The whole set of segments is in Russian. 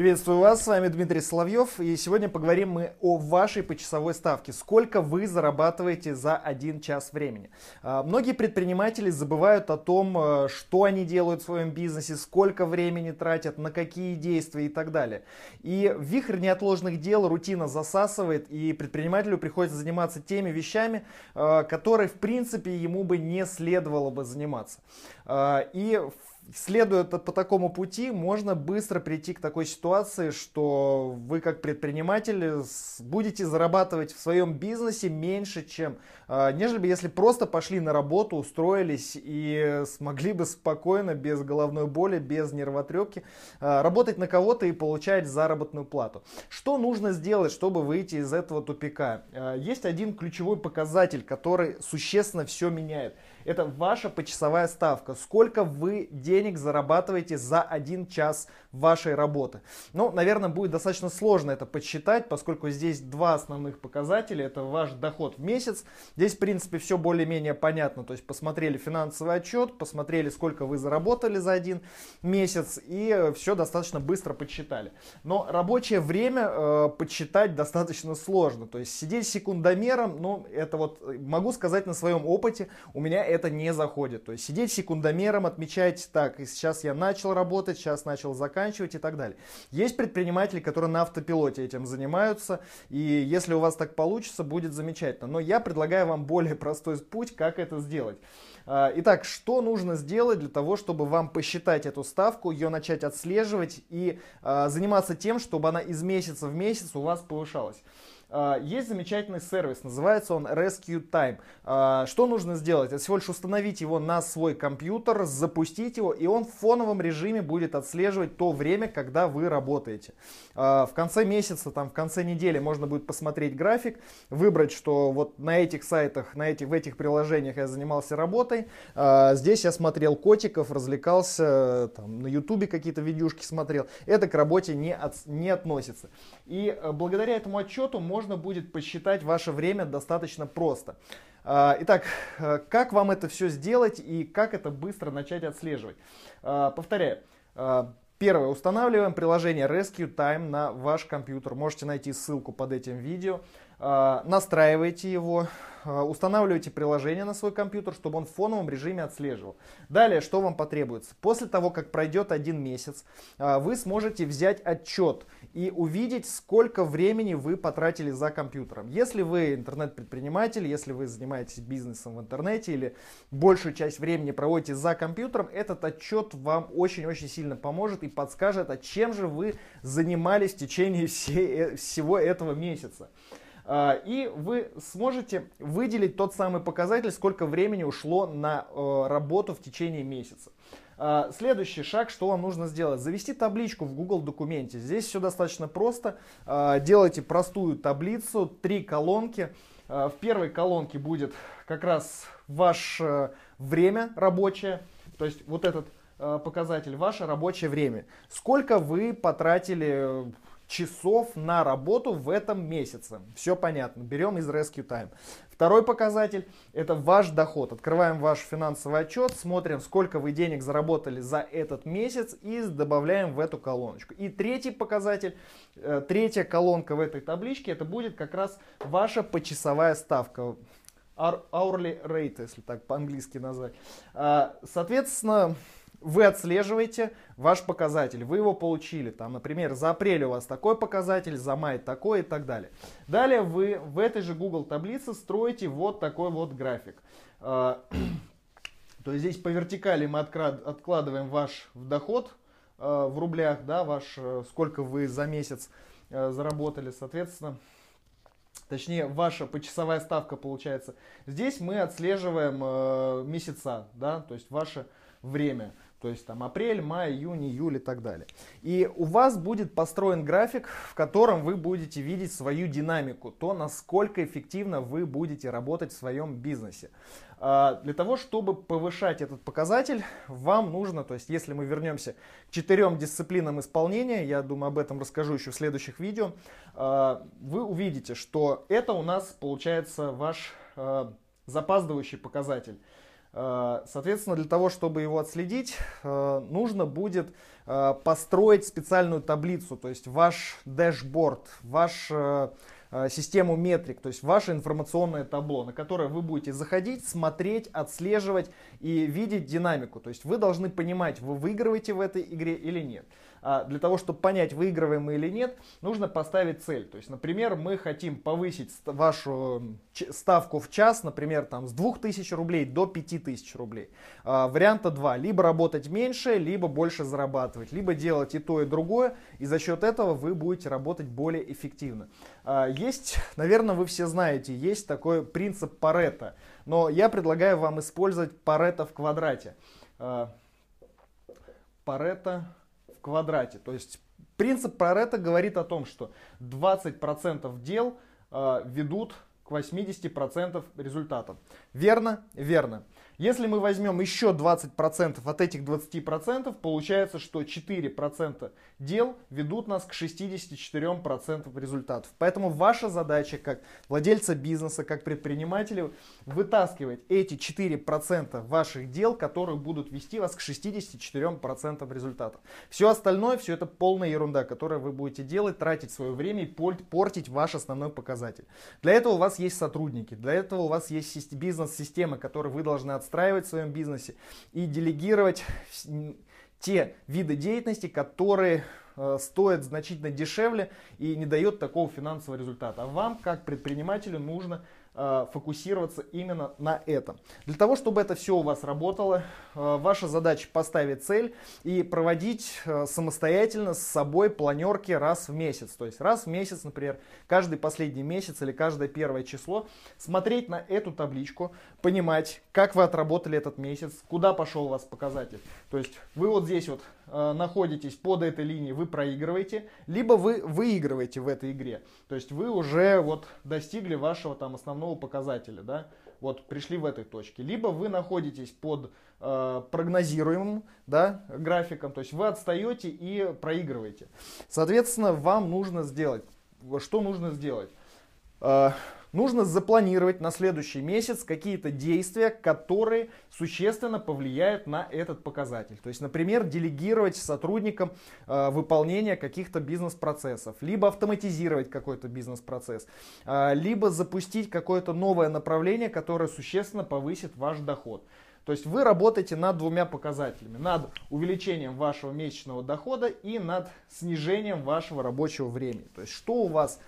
Приветствую вас, с вами Дмитрий Соловьев, и сегодня поговорим мы о вашей почасовой ставке. Сколько вы зарабатываете за один час времени? А, многие предприниматели забывают о том, э, что они делают в своем бизнесе, сколько времени тратят, на какие действия и так далее. И вихрь неотложных дел, рутина засасывает, и предпринимателю приходится заниматься теми вещами, э, которые, в принципе, ему бы не следовало бы заниматься. А, и следуя по такому пути, можно быстро прийти к такой ситуации, что вы как предприниматель будете зарабатывать в своем бизнесе меньше, чем а, нежели если просто пошли на работу, устроились и смогли бы спокойно, без головной боли, без нервотрепки, а, работать на кого-то и получать заработную плату. Что нужно сделать, чтобы выйти из этого тупика? А, есть один ключевой показатель, который существенно все меняет. Это ваша почасовая ставка. Сколько вы денег зарабатываете за один час вашей работы. Ну, наверное, будет достаточно сложно это подсчитать, поскольку здесь два основных показателя. Это ваш доход в месяц. Здесь, в принципе, все более-менее понятно. То есть посмотрели финансовый отчет, посмотрели, сколько вы заработали за один месяц, и все достаточно быстро подсчитали. Но рабочее время э, подсчитать достаточно сложно. То есть сидеть секундомером, ну, это вот, могу сказать на своем опыте, у меня это не заходит. То есть сидеть секундомером, отмечать, так, сейчас я начал работать, сейчас начал заканчивать, заканчивать и так далее. Есть предприниматели, которые на автопилоте этим занимаются, и если у вас так получится, будет замечательно. Но я предлагаю вам более простой путь, как это сделать. А, итак, что нужно сделать для того, чтобы вам посчитать эту ставку, ее начать отслеживать и а, заниматься тем, чтобы она из месяца в месяц у вас повышалась? А, есть замечательный сервис, называется он Rescue Time. А, что нужно сделать? Это всего лишь установить его на свой компьютер, запустить его, и он в фоновом режиме будет отслеживать то время, когда вы работаете. А, в конце месяца, там, в конце недели можно будет посмотреть график, выбрать, что вот на этих сайтах, на этих, в этих приложениях я занимался работой. Здесь я смотрел котиков, развлекался, там, на ютубе какие-то видюшки смотрел. Это к работе не, от, не относится. И благодаря этому отчету можно можно будет посчитать ваше время достаточно просто. А, итак, э, как вам это все сделать и как это быстро начать отслеживать? А, повторяю. А, первое. Устанавливаем приложение Rescue Time на ваш компьютер. Можете найти ссылку под этим видео. Настраивайте его. Э, устанавливаете приложение на свой компьютер, чтобы он в фоновом режиме отслеживал. Далее, что вам потребуется? После того, как пройдет один месяц, э, вы сможете взять отчет и увидеть, сколько времени вы потратили за компьютером. Если вы интернет-предприниматель, если вы занимаетесь бизнесом в интернете или большую часть времени проводите за компьютером, этот отчет вам очень-очень сильно поможет и подскажет, а чем же вы занимались в течение всей, э, всего этого месяца. А, и вы сможете выделить тот самый показатель, сколько времени ушло на э, работу в течение месяца. А, следующий шаг, что вам нужно сделать? Завести табличку в Google документе. Здесь все достаточно просто. А, делайте простую таблицу, три колонки. В первой колонке будет как раз ваше время рабочее, то есть вот этот показатель, ваше рабочее время. Сколько вы потратили часов на работу в этом месяце. Все понятно. Берем из Rescue Time. Второй показатель – это ваш доход. Открываем ваш финансовый отчет, смотрим, сколько вы денег заработали за этот месяц и добавляем в эту колоночку. И третий показатель, э, третья колонка в этой табличке, это будет как раз ваша почасовая ставка. Hourly rate, если так по-английски назвать. А, соответственно, вы отслеживаете ваш показатель, вы его получили. Там, например, за апрель у вас такой показатель, за май такой и так далее. Далее вы в этой же Google таблице строите вот такой вот график. А, то есть здесь по вертикали мы откладываем ваш доход а, в рублях, да, ваш, э, сколько вы за месяц э, заработали, соответственно, точнее ваша почасовая ставка получается. Здесь мы отслеживаем э, месяца, да, то есть ваше время. То есть там апрель, май, июнь, июль и так далее. И у вас будет построен график, в котором вы будете видеть свою динамику, то, насколько эффективно вы будете работать в своем бизнесе. А, для того, чтобы повышать этот показатель, вам нужно, то есть если мы вернемся к четырем дисциплинам исполнения, я думаю об этом расскажу еще в следующих видео, а, вы увидите, что это у нас получается ваш а, запаздывающий показатель. Э, соответственно, для того, чтобы его отследить, э, нужно будет э, построить специальную таблицу, то есть ваш дэшборд, ваш систему метрик, то есть ваше информационное табло, на которое вы будете заходить, смотреть, отслеживать и видеть динамику. То есть вы должны понимать, вы выигрываете в этой игре или нет. А для того, чтобы понять, выигрываем мы или нет, нужно поставить цель. То есть, например, мы хотим повысить вашу ставку в час, например, там, с 2000 рублей до 5000 рублей. А, варианта два. Либо работать меньше, либо больше зарабатывать. Либо делать и то, и другое. И за счет этого вы будете работать более эффективно. А, есть, наверное, вы все знаете, есть такой принцип Паретта. Но я предлагаю вам использовать Паретта в квадрате. А, Паретта квадрате. То есть принцип Паретта говорит о том, что 20% дел э, ведут к 80% результатов. Верно? Верно. Если мы возьмем еще 20% от этих 20%, получается, что 4% дел ведут нас к 64% результатов. Поэтому ваша задача как владельца бизнеса, как предпринимателя, вытаскивать эти 4% ваших дел, которые будут вести вас к 64% результатов. Все остальное, все это полная ерунда, которую вы будете делать, тратить свое время и портить ваш основной показатель. Для этого у вас есть сотрудники, для этого у вас есть бизнес-системы, которые вы должны отстроить отстраивать в своем бизнесе и делегировать те виды деятельности, которые э, стоят значительно дешевле и не дает такого финансового результата. А вам, как предпринимателю, нужно фокусироваться именно на этом. Для того, чтобы это все у вас работало, э, ваша задача поставить цель и проводить э, самостоятельно с собой планерки раз в месяц. То есть раз в месяц, например, каждый последний месяц или каждое первое число, смотреть на эту табличку, понимать, как вы отработали этот месяц, куда пошел у вас показатель. То есть вы вот здесь вот находитесь под этой линией, вы проигрываете, либо вы выигрываете в этой игре. То есть вы уже вот достигли вашего там основного основного показателя, да, вот пришли в этой точке. Либо вы находитесь под э, прогнозируемым да, графиком, то есть вы отстаете и проигрываете. Соответственно, вам нужно сделать, что нужно сделать? Э, нужно запланировать на следующий месяц какие-то действия, которые существенно повлияют на этот показатель. То есть, например, делегировать сотрудникам э, выполнение каких-то бизнес-процессов, либо автоматизировать какой-то бизнес-процесс, э, либо запустить какое-то новое направление, которое существенно повысит ваш доход. То есть вы работаете над двумя показателями. Над увеличением вашего месячного дохода и над снижением вашего рабочего времени. То есть что у вас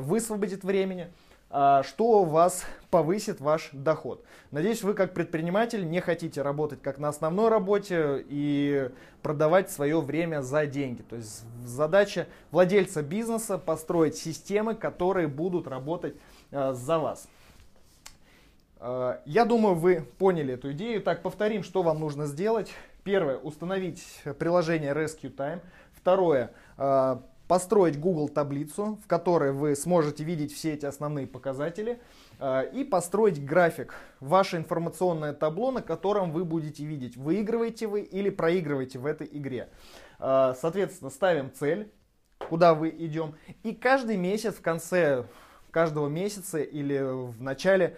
высвободит времени, а, что у вас повысит ваш доход. Надеюсь, вы как предприниматель не хотите работать как на основной работе и продавать свое время за деньги. То есть задача владельца бизнеса построить системы, которые будут работать а, за вас. Я думаю, вы поняли эту идею. Так, повторим, что вам нужно сделать. Первое, установить приложение Rescue Time. Второе, построить Google таблицу, в которой вы сможете видеть все эти основные показатели э, и построить график, ваше информационное табло, на котором вы будете видеть, выигрываете вы или проигрываете в этой игре. Э, соответственно, ставим цель, куда вы идем, и каждый месяц в конце каждого месяца или в начале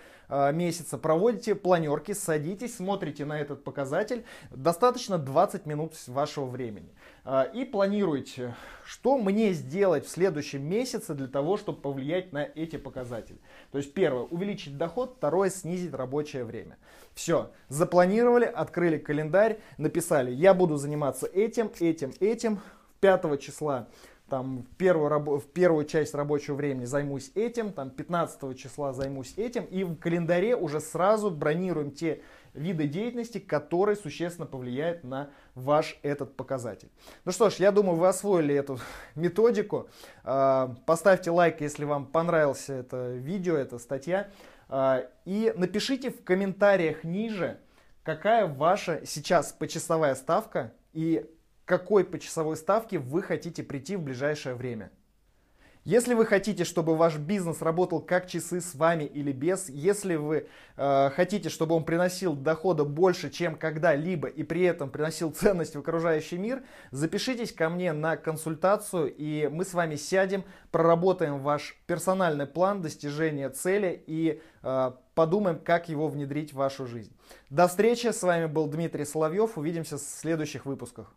месяца проводите планерки, садитесь, смотрите на этот показатель. Достаточно 20 минут вашего времени. Э, и планируете, что мне сделать в следующем месяце для того, чтобы повлиять на эти показатели. То есть первое, увеличить доход, второе, снизить рабочее время. Все, запланировали, открыли календарь, написали, я буду заниматься этим, этим, этим. 5 числа там в первую, в первую часть рабочего времени займусь этим, там 15 числа займусь этим, и в календаре уже сразу бронируем те виды деятельности, которые существенно повлияют на ваш этот показатель. Ну что ж, я думаю, вы освоили эту методику. А, поставьте лайк, если вам понравилось это видео, эта статья. А, и напишите в комментариях ниже, какая ваша сейчас почасовая ставка и какой почасовой ставке вы хотите прийти в ближайшее время. Если вы хотите, чтобы ваш бизнес работал как часы с вами или без, если вы э, хотите, чтобы он приносил дохода больше, чем когда-либо, и при этом приносил ценность в окружающий мир, запишитесь ко мне на консультацию, и мы с вами сядем, проработаем ваш персональный план достижения цели и э, подумаем, как его внедрить в вашу жизнь. До встречи, с вами был Дмитрий Соловьев, увидимся в следующих выпусках.